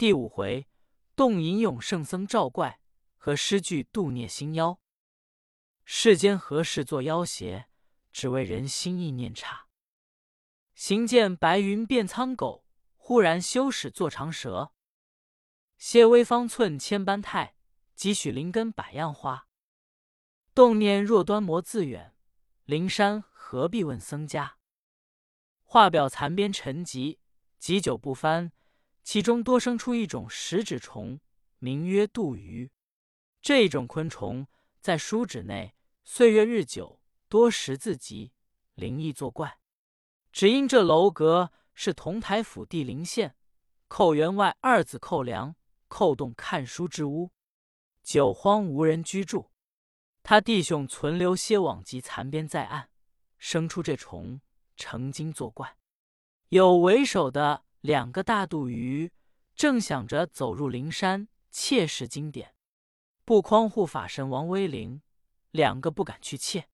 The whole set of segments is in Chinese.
第五回，动吟咏圣僧照怪和诗句度孽心妖。世间何事作妖邪？只为人心意念差。行见白云变苍狗，忽然休使做长蛇。谢微方寸千般态，几许灵根百样花。动念若端摩自远，灵山何必问僧家？画表残边沉寂，几久不翻。其中多生出一种食指虫，名曰杜鱼。这一种昆虫在书纸内，岁月日久，多识字集，灵异作怪。只因这楼阁是同台府地临县寇员外二子寇良寇洞看书之屋，久荒无人居住。他弟兄存留些往及残边在案，生出这虫，成精作怪。有为首的。两个大肚鱼正想着走入灵山窃视经典，不匡护法神王威灵，两个不敢去窃。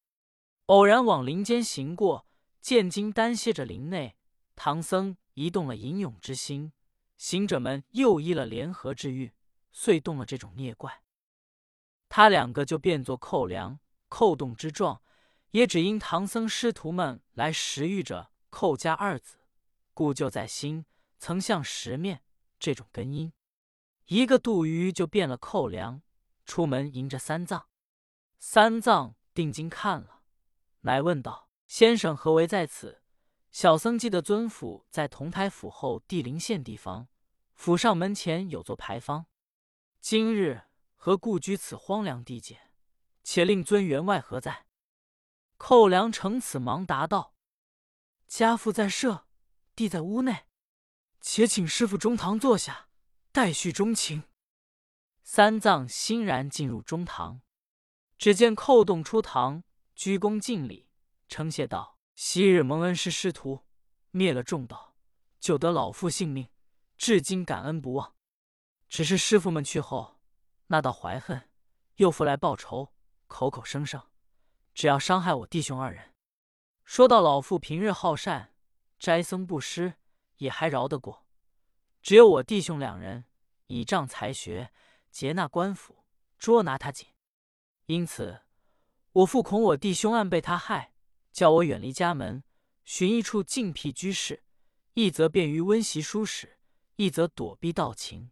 偶然往林间行过，见金丹歇着林内，唐僧移动了吟咏之心，行者们又依了联合之欲，遂动了这种孽怪。他两个就变作寇粮、寇洞之状，也只因唐僧师徒们来食欲着寇家二子，故就在心。曾向十面这种根因，一个杜鱼就变了寇粮，出门迎着三藏。三藏定睛看了，乃问道：“先生何为在此？”小僧记得尊府在同台府后地灵县地方，府上门前有座牌坊。今日何故居此荒凉地界？且令尊员外何在？寇良乘此忙答道：“家父在舍，弟在屋内。”且请师傅中堂坐下，待续钟情。三藏欣然进入中堂，只见寇洞出堂，鞠躬敬礼，称谢道：“昔日蒙恩师师徒，灭了众道，救得老父性命，至今感恩不忘。只是师傅们去后，那道怀恨又复来报仇，口口声声只要伤害我弟兄二人。说到老父平日好善，斋僧布施。”也还饶得过，只有我弟兄两人倚仗才学，劫纳官府，捉拿他紧。因此，我父恐我弟兄案被他害，叫我远离家门，寻一处静僻居室，一则便于温习书史，一则躲避盗情。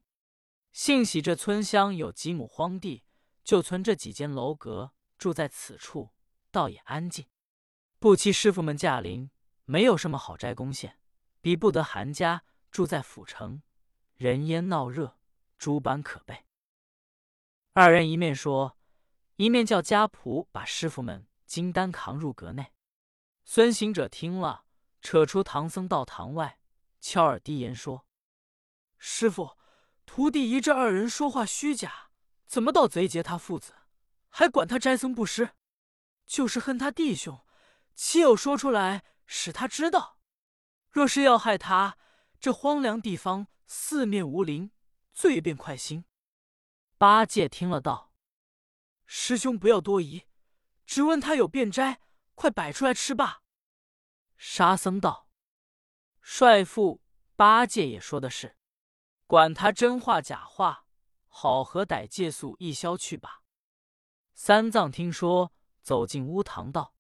幸喜这村乡有几亩荒地，就存这几间楼阁，住在此处，倒也安静。不期师傅们驾临，没有什么好斋攻陷。比不得韩家住在府城，人烟闹热，诸般可悲。二人一面说，一面叫家仆把师傅们金丹扛入阁内。孙行者听了，扯出唐僧到堂外，悄耳低言说：“师傅，徒弟疑这二人说话虚假，怎么盗贼劫他父子，还管他斋僧布施？就是恨他弟兄，岂有说出来使他知道？”若是要害他，这荒凉地方四面无灵，罪便快心。八戒听了道：“师兄不要多疑，只问他有便斋，快摆出来吃罢。”沙僧道：“帅父，八戒也说的是，管他真话假话，好和歹借宿一宵去吧。”三藏听说，走进屋堂道：“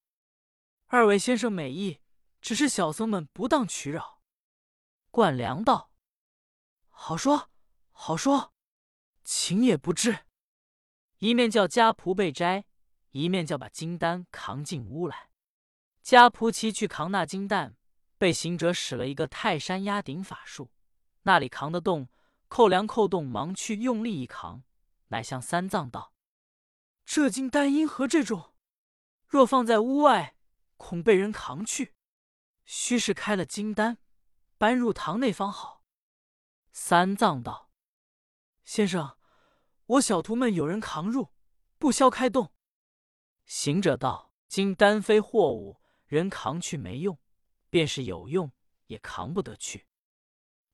二位先生美意。”只是小僧们不当取扰。冠良道：“好说好说，情也不至。”一面叫家仆备斋，一面叫把金丹扛进屋来。家仆齐去扛那金蛋，被行者使了一个泰山压顶法术，那里扛得动，扣梁扣动，忙去用力一扛，乃向三藏道：“这金丹因何这重？若放在屋外，恐被人扛去。”须是开了金丹，搬入堂内方好。三藏道：“先生，我小徒们有人扛入，不消开动。”行者道：“金丹非货物，人扛去没用；便是有用，也扛不得去。”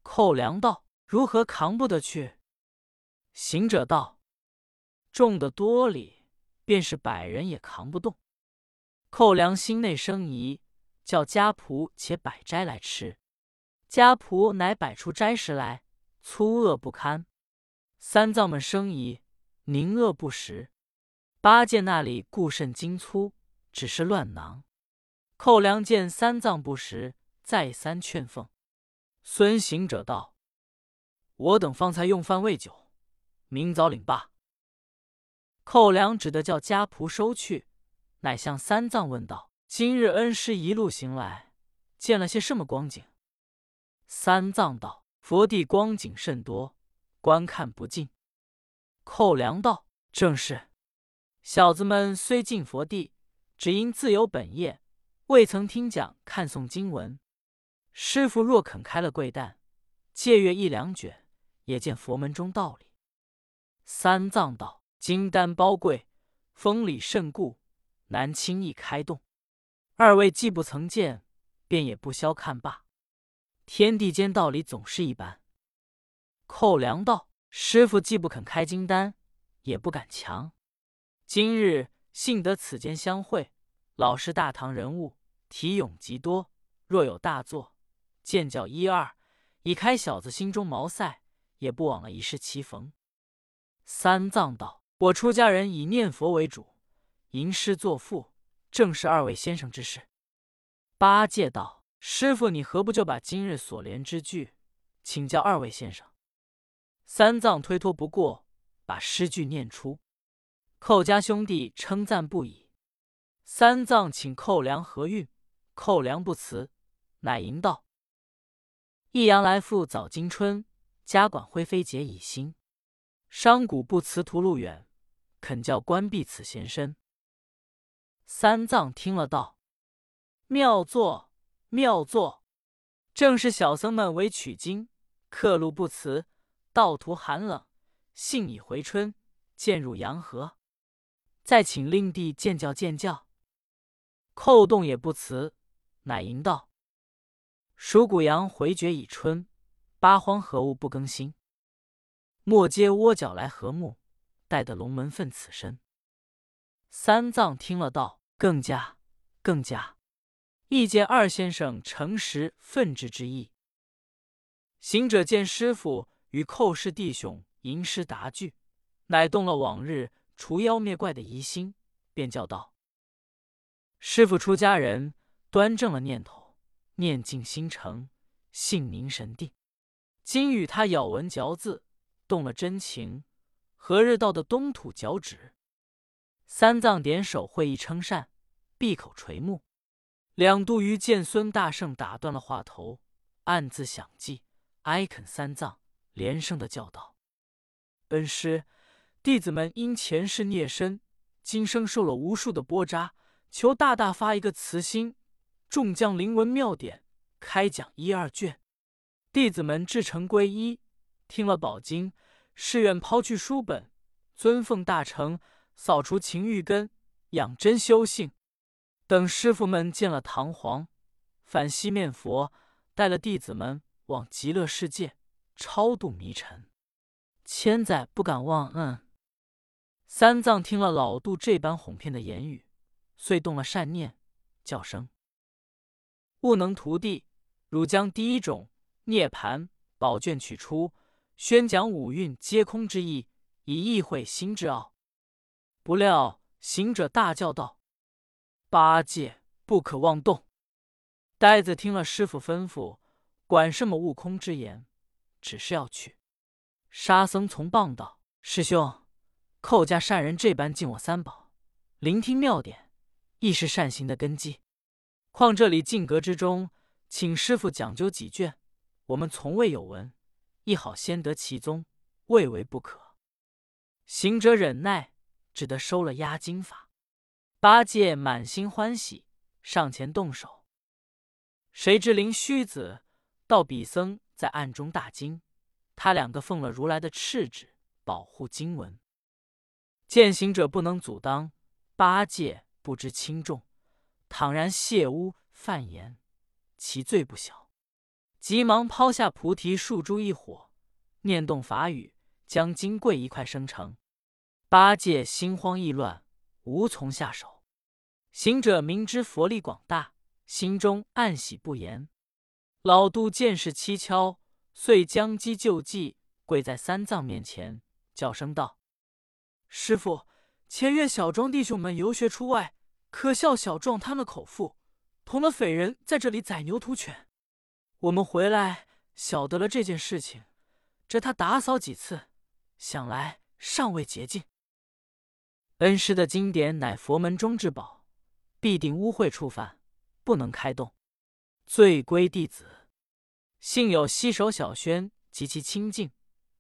寇良道：“如何扛不得去？”行者道：“重的多里，便是百人也扛不动。”寇良心内生疑。叫家仆且摆斋来吃，家仆乃摆出斋食来，粗恶不堪。三藏们生疑，宁恶不食。八戒那里固甚精粗，只是乱囊。寇良见三藏不食，再三劝奉。孙行者道：“我等方才用饭未久，明早领罢。”寇良只得叫家仆收去，乃向三藏问道：“今日恩师一路行来，见了些什么光景？”三藏道：“佛地光景甚多，观看不尽。”寇良道：“正是。”小子们虽进佛地，只因自有本业，未曾听讲看诵经文。师傅若肯开了贵担，借阅一两卷，也见佛门中道理。三藏道：“金丹包贵，封礼甚固，难轻易开动。二位既不曾见，便也不消看罢。天地间道理总是一般。”寇良道：“师傅既不肯开金丹，也不敢强。”今日幸得此间相会，老师大唐人物，题咏极多。若有大作，见教一二，以开小子心中茅塞，也不枉了一世棋逢。三藏道：“我出家人以念佛为主，吟诗作赋，正是二位先生之事。”八戒道：“师傅，你何不就把今日所连之句，请教二位先生？”三藏推脱不过，把诗句念出。寇家兄弟称赞不已，三藏请寇良合韵，寇良不辞，乃吟道：“益阳来复早惊春，家管灰飞结已新。商贾不辞途路远，肯教关闭此闲身。”三藏听了道：“妙作，妙作！正是小僧们为取经，客路不辞，道途寒冷，幸已回春，渐入阳河。”再请令弟见教见教。寇动也不辞，乃吟道：“蜀谷阳回绝已春，八荒何物不更新？莫接窝角来和睦，待得龙门奋此身。”三藏听了道：“更加，更加，亦见二先生诚实奋志之意。”行者见师傅与寇氏弟兄吟诗答句，乃动了往日。除妖灭怪的疑心，便叫道：“师傅出家人，端正了念头，念尽心诚，性凝神定。今与他咬文嚼字，动了真情，何日到的东土脚趾？”三藏点手会意称善，闭口垂目。两度于见孙大圣打断了话头，暗自想计，哀恳三藏，连声的叫道：“恩师！”弟子们因前世孽深，今生受了无数的波扎，求大大发一个慈心，众将灵文妙典，开讲一二卷。弟子们至诚皈依，听了宝经，誓愿抛去书本，尊奉大成，扫除情欲根，养真修性。等师傅们见了唐皇，反西面佛，带了弟子们往极乐世界超度迷尘，千载不敢忘恩。三藏听了老杜这般哄骗的言语，遂动了善念，叫声：“悟能徒弟，汝将第一种涅盘宝卷取出，宣讲五蕴皆空之意，以意会心之奥。”不料行者大叫道：“八戒，不可妄动！”呆子听了师傅吩咐，管什么悟空之言，只是要去。沙僧从棒道：“师兄。”寇家善人这般敬我三宝，聆听妙典，亦是善行的根基。况这里禁阁之中，请师傅讲究几卷，我们从未有闻，亦好先得其宗，未为不可。行者忍耐，只得收了押金法。八戒满心欢喜，上前动手。谁知灵虚子、道比僧在暗中大惊，他两个奉了如来的敕旨，保护经文。见行者不能阻挡，八戒不知轻重，倘然亵污犯言，其罪不小。急忙抛下菩提树珠一火，念动法语，将金柜一块生成。八戒心慌意乱，无从下手。行者明知佛力广大，心中暗喜不言。老杜见势蹊跷，遂将机就计，跪在三藏面前，叫声道：“师傅，前月小庄弟兄们游学出外，可笑小壮贪了口腹，同了匪人在这里宰牛屠犬。我们回来晓得了这件事情，这他打扫几次，想来尚未洁净。恩师的经典乃佛门中之宝，必定污秽触犯，不能开动。罪归弟子。”幸有西首小轩极其清净，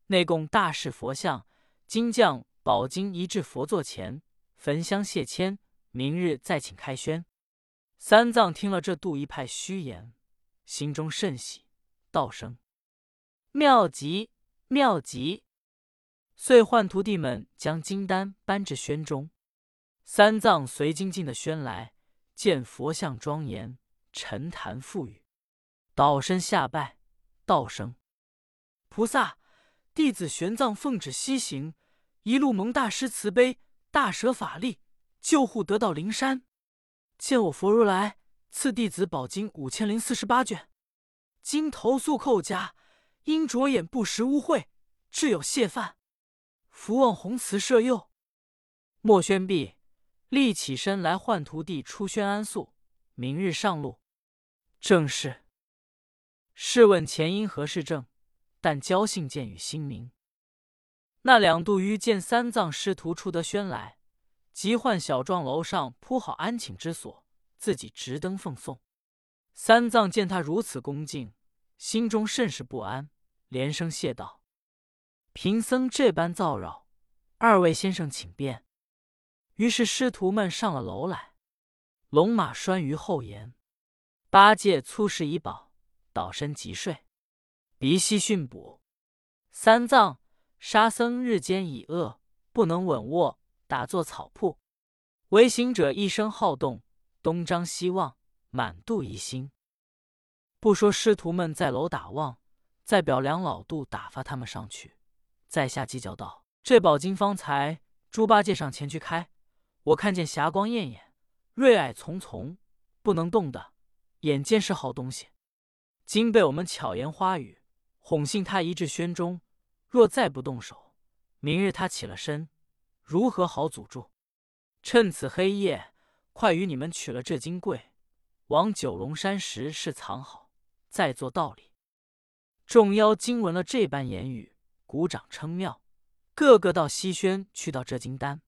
内供大士佛像，金将宝经移至佛座前，焚香谢签，明日再请开轩。三藏听了这度一派虚言，心中甚喜，道声：“妙极妙极！”遂唤徒弟们将金丹搬至轩中。三藏随经进的轩来，见佛像庄严，沉檀馥郁。倒身下拜，道声：“菩萨，弟子玄奘奉旨西行，一路蒙大师慈悲，大舍法力，救护得到灵山。见我佛如来赐弟子宝经五千零四十八卷，今投宿寇家，因着眼不识污秽，致有亵犯，福望弘慈赦宥。”莫宣毕，立起身来唤徒弟出轩安宿，明日上路。正是。试问前因何事正？但交信见与心明。那两度于见三藏师徒出得轩来，即唤小幢楼上铺好安寝之所，自己直登奉送。三藏见他如此恭敬，心中甚是不安，连声谢道：“贫僧这般造扰，二位先生请便。”于是师徒们上了楼来，龙马拴于后檐，八戒粗食已饱。倒身即睡，鼻息训补。三藏、沙僧日间已饿，不能稳卧，打坐草铺。唯行者一生好动，东张西望，满肚疑心。不说师徒们在楼打望，再表梁老杜打发他们上去，在下计较道：“这宝金方才猪八戒上前去开，我看见霞光艳艳，瑞霭丛丛，不能动的，眼见是好东西。”今被我们巧言花语哄信他一至轩中，若再不动手，明日他起了身，如何好阻住？趁此黑夜，快与你们取了这金柜，往九龙山石室藏好，再做道理。众妖精闻了这般言语，鼓掌称妙，个个到西轩去到这金丹。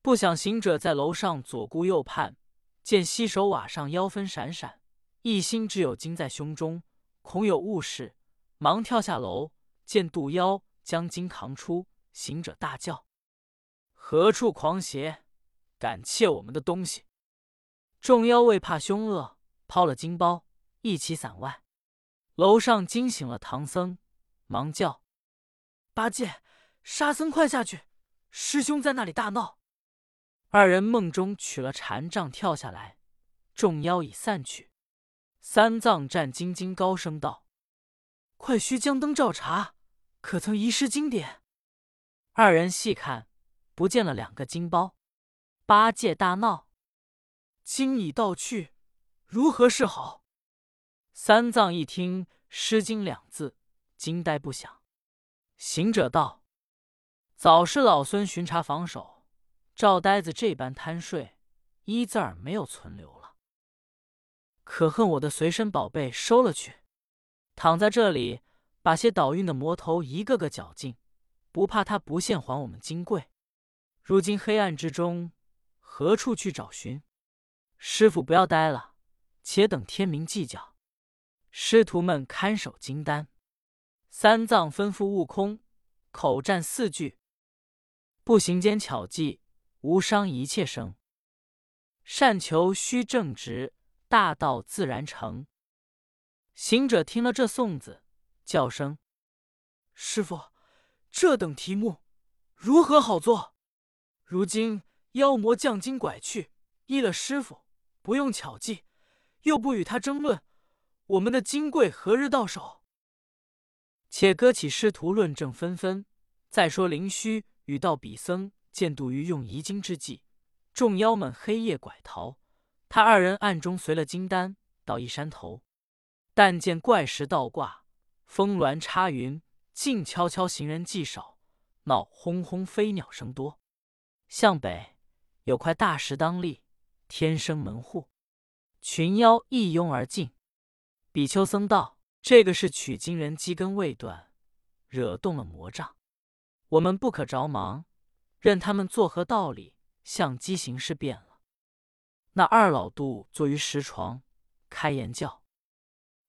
不想行者在楼上左顾右盼，见西首瓦上妖分闪闪。一心只有金在胸中，恐有误事，忙跳下楼，见杜妖将金扛出，行者大叫：“何处狂邪，敢窃我们的东西！”众妖为怕凶恶，抛了金包，一起散外。楼上惊醒了唐僧，忙叫：“八戒、沙僧，快下去！师兄在那里大闹。”二人梦中取了禅杖，跳下来，众妖已散去。三藏战兢兢，高声道：“快须将灯照查，可曾遗失经典？”二人细看，不见了两个金包。八戒大闹：“经已盗去，如何是好？”三藏一听“失经”两字，惊呆不响。行者道：“早是老孙巡查防守，赵呆子这般贪睡，一字儿没有存留了。”可恨我的随身宝贝收了去，躺在这里，把些倒运的魔头一个个绞尽，不怕他不现还我们金贵。如今黑暗之中，何处去找寻？师傅不要呆了，且等天明计较。师徒们看守金丹，三藏吩咐悟空口占四句：不行间巧计，无伤一切生。善求须正直。大道自然成。行者听了这颂子，叫声：“师傅，这等题目如何好做？如今妖魔将金拐去，依了师傅，不用巧计，又不与他争论，我们的金贵何日到手？且搁起师徒论证纷纷。再说灵虚与道比僧见杜鱼用移金之计，众妖们黑夜拐逃。”他二人暗中随了金丹到一山头，但见怪石倒挂，峰峦插云，静悄悄，行人迹少；闹哄哄，飞鸟声多。向北有块大石当立，天生门户，群妖一拥而进。比丘僧道：“这个是取经人机根未断，惹动了魔障，我们不可着忙，任他们作何道理，相机行事变了。”那二老杜坐于石床，开言教：“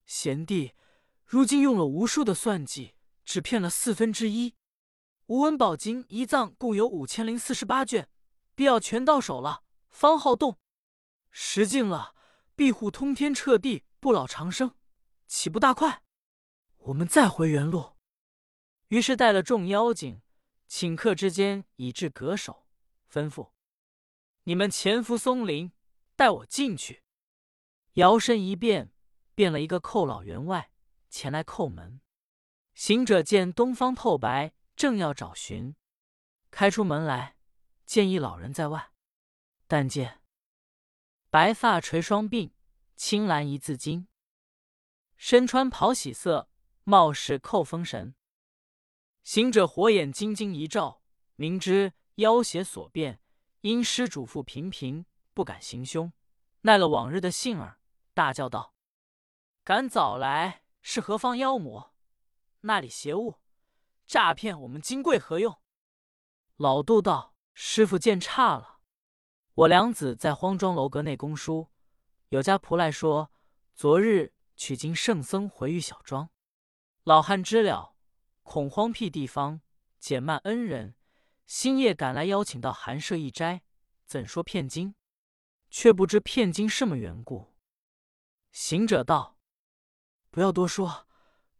贤弟，如今用了无数的算计，只骗了四分之一。无文宝经一藏共有五千零四十八卷，必要全到手了，方好动。时尽了，庇护通天彻地，不老长生，岂不大快？我们再回原路。”于是带了众妖精，顷刻之间已至阁首，吩咐：“你们潜伏松林。”带我进去。摇身一变，变了一个寇老员外，前来叩门。行者见东方透白，正要找寻，开出门来，见一老人在外。但见白发垂双鬓，青蓝一字巾，身穿袍喜色，貌似寇风神。行者火眼金睛一照，明知妖邪所变，因施主父频频。不敢行凶，耐了往日的性儿，大叫道：“敢早来是何方妖魔？那里邪物？诈骗我们金贵何用？”老杜道：“师傅见差了。我娘子在荒庄楼阁内供书，有家仆来说，昨日取经圣僧回玉小庄。老汉知了，恐荒僻地方减慢恩人，星夜赶来邀请到寒舍一斋，怎说骗经？”却不知骗经什么缘故。行者道：“不要多说，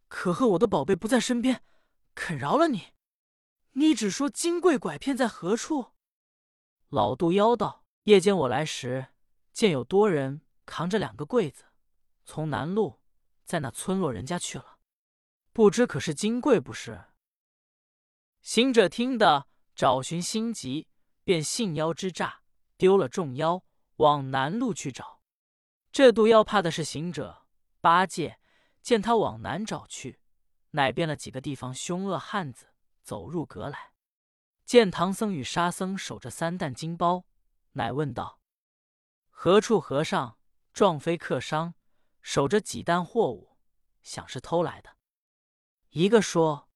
可贺我的宝贝不在身边，肯饶了你。你只说金贵拐骗在何处？”老杜妖道：“夜间我来时，见有多人扛着两个柜子，从南路在那村落人家去了，不知可是金贵不是？”行者听得找寻心急，便信妖之诈，丢了众妖。往南路去找，这毒妖怕的是行者八戒，见他往南找去，乃变了几个地方凶恶汉子走入阁来，见唐僧与沙僧守着三担金包，乃问道：“何处和尚撞飞客商，守着几担货物，想是偷来的？”一个说：“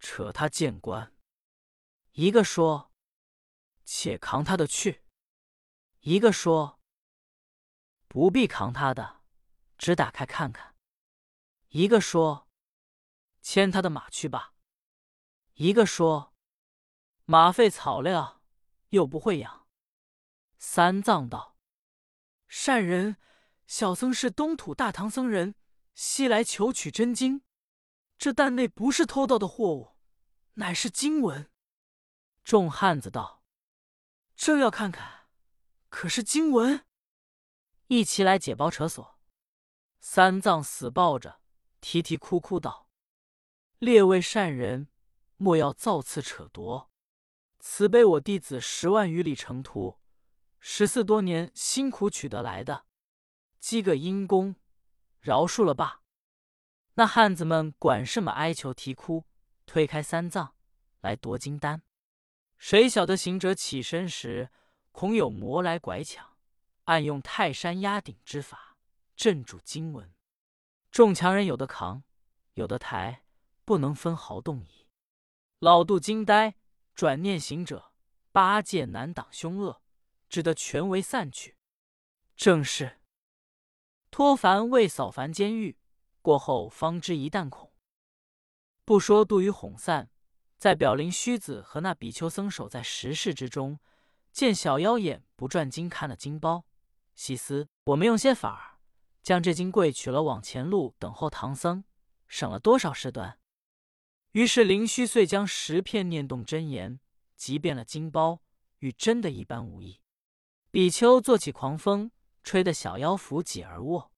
扯他见官。”一个说：“且扛他的去。”一个说：“不必扛他的，只打开看看。”一个说：“牵他的马去吧。”一个说：“马费草料，又不会养。”三藏道：“善人，小僧是东土大唐僧人，西来求取真经。这蛋内不是偷盗的货物，乃是经文。”众汉子道：“正要看看。”可是经文，一齐来解包扯锁。三藏死抱着，啼啼哭哭道：“列位善人，莫要造次扯夺，慈悲我弟子十万余里程途，十四多年辛苦取得来的，积个阴功，饶恕了吧。”那汉子们管什么哀求啼哭，推开三藏来夺金丹。谁晓得行者起身时。恐有魔来拐抢，暗用泰山压顶之法镇住经文。众强人有的扛，有的抬，不能分毫动移。老杜惊呆，转念行者八戒难挡凶恶，只得全为散去。正是托凡为扫凡监狱，过后方知一旦恐。不说杜宇哄散，在表灵虚子和那比丘僧守在石室之中。见小妖眼不转睛看了金包，细思我们用些法儿，将这金柜取了，往前路等候唐僧，省了多少事端。于是灵虚遂将十片念动真言，即变了金包，与真的一般无异。比丘做起狂风，吹得小妖伏己而卧。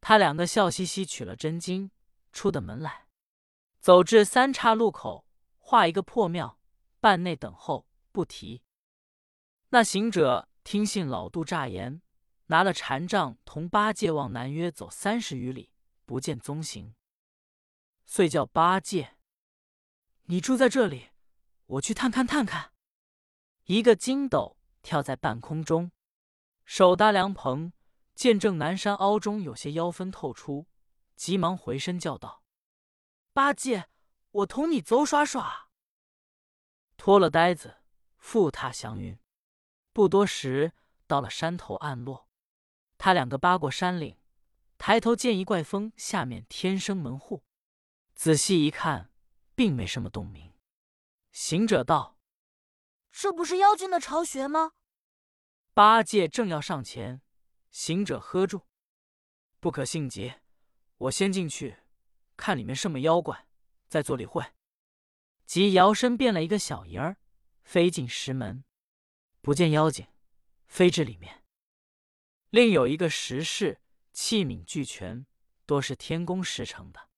他两个笑嘻嘻取了真经，出的门来，走至三岔路口，画一个破庙，半内等候，不提。那行者听信老杜诈言，拿了禅杖，同八戒往南约走三十余里，不见踪形。遂叫八戒：“你住在这里，我去探看探看。”一个筋斗跳在半空中，手搭凉棚，见正南山凹中有些妖分透出，急忙回身叫道：“八戒，我同你走耍耍。”脱了呆子，复踏祥云。不多时，到了山头暗落，他两个扒过山岭，抬头见一怪峰下面天生门户，仔细一看，并没什么洞明。行者道。这不是妖精的巢穴吗？八戒正要上前，行者喝住：“不可性急，我先进去看里面什么妖怪，再做理会。”即摇身变了一个小人儿，飞进石门，不见妖精，飞至里面。另有一个石室，器皿俱全，多是天宫石成的。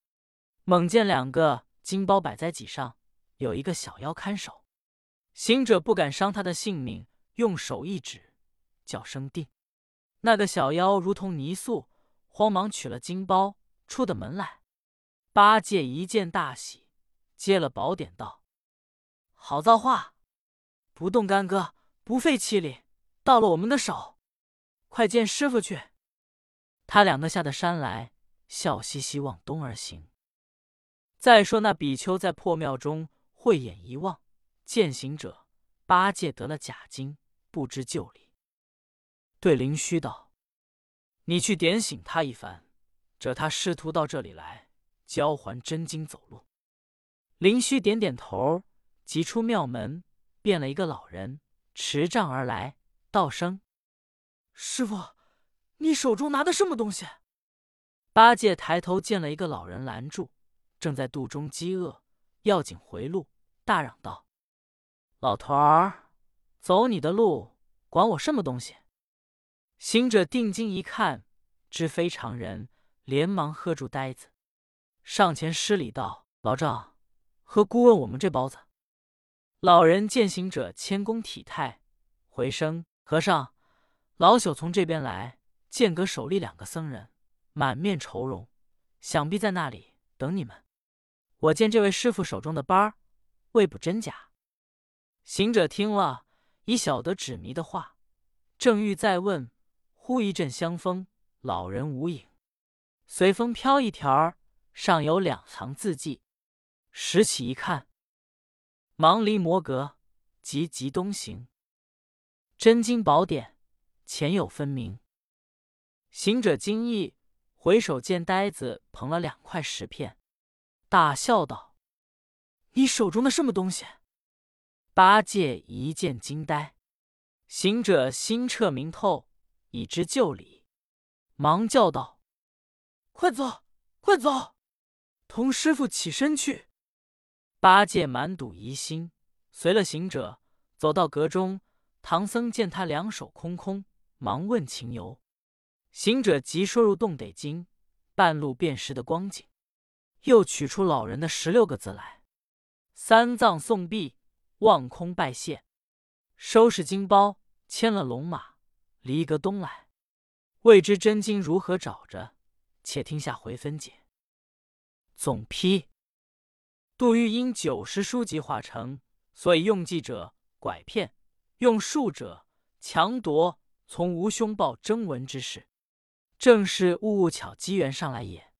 猛见两个金包摆在几上，有一个小妖看守。行者不敢伤他的性命，用手一指，叫声定。那个小妖如同泥塑，慌忙取了金包，出的门来。八戒一见大喜，接了宝典道：“好造化，不动干戈，不费气力，到了我们的手。快见师傅去。”他两个下的山来，笑嘻嘻往东而行。再说那比丘在破庙中慧眼一望。见行者，八戒得了假经，不知就里，对灵虚道：“你去点醒他一番，这他师徒到这里来交还真经走路。”灵虚点点头，即出庙门，变了一个老人，持杖而来，道声：“师傅，你手中拿的什么东西？”八戒抬头见了一个老人拦住，正在肚中饥饿，要紧回路，大嚷道。老头儿，走你的路，管我什么东西？行者定睛一看，知非常人，连忙喝住呆子，上前施礼道：“老丈，何故问我们这包子？”老人见行者谦恭体态，回声：“和尚，老朽从这边来，见阁首立两个僧人，满面愁容，想必在那里等你们。我见这位师傅手中的包儿，未卜真假。”行者听了，已晓得纸迷的话，正欲再问，忽一阵香风，老人无影，随风飘一条儿，上有两行字迹。拾起一看，忙离摩阁，急急东行。真经宝典，前有分明。行者惊异，回首见呆子捧了两块石片，大笑道：“你手中的什么东西？”八戒一见惊呆，行者心彻明透，已知旧礼，忙叫道：“快走，快走，同师傅起身去。”八戒满肚疑心，随了行者走到阁中。唐僧见他两手空空，忙问情由。行者即说入洞得经，半路辨识的光景，又取出老人的十六个字来：“三藏送毕。”望空拜谢，收拾金包，牵了龙马，离阁东来。未知真经如何找着？且听下回分解。总批：杜玉因九十书籍化成，所以用计者拐骗，用术者强夺，从无凶暴征文之事，正是物物巧机缘上来也。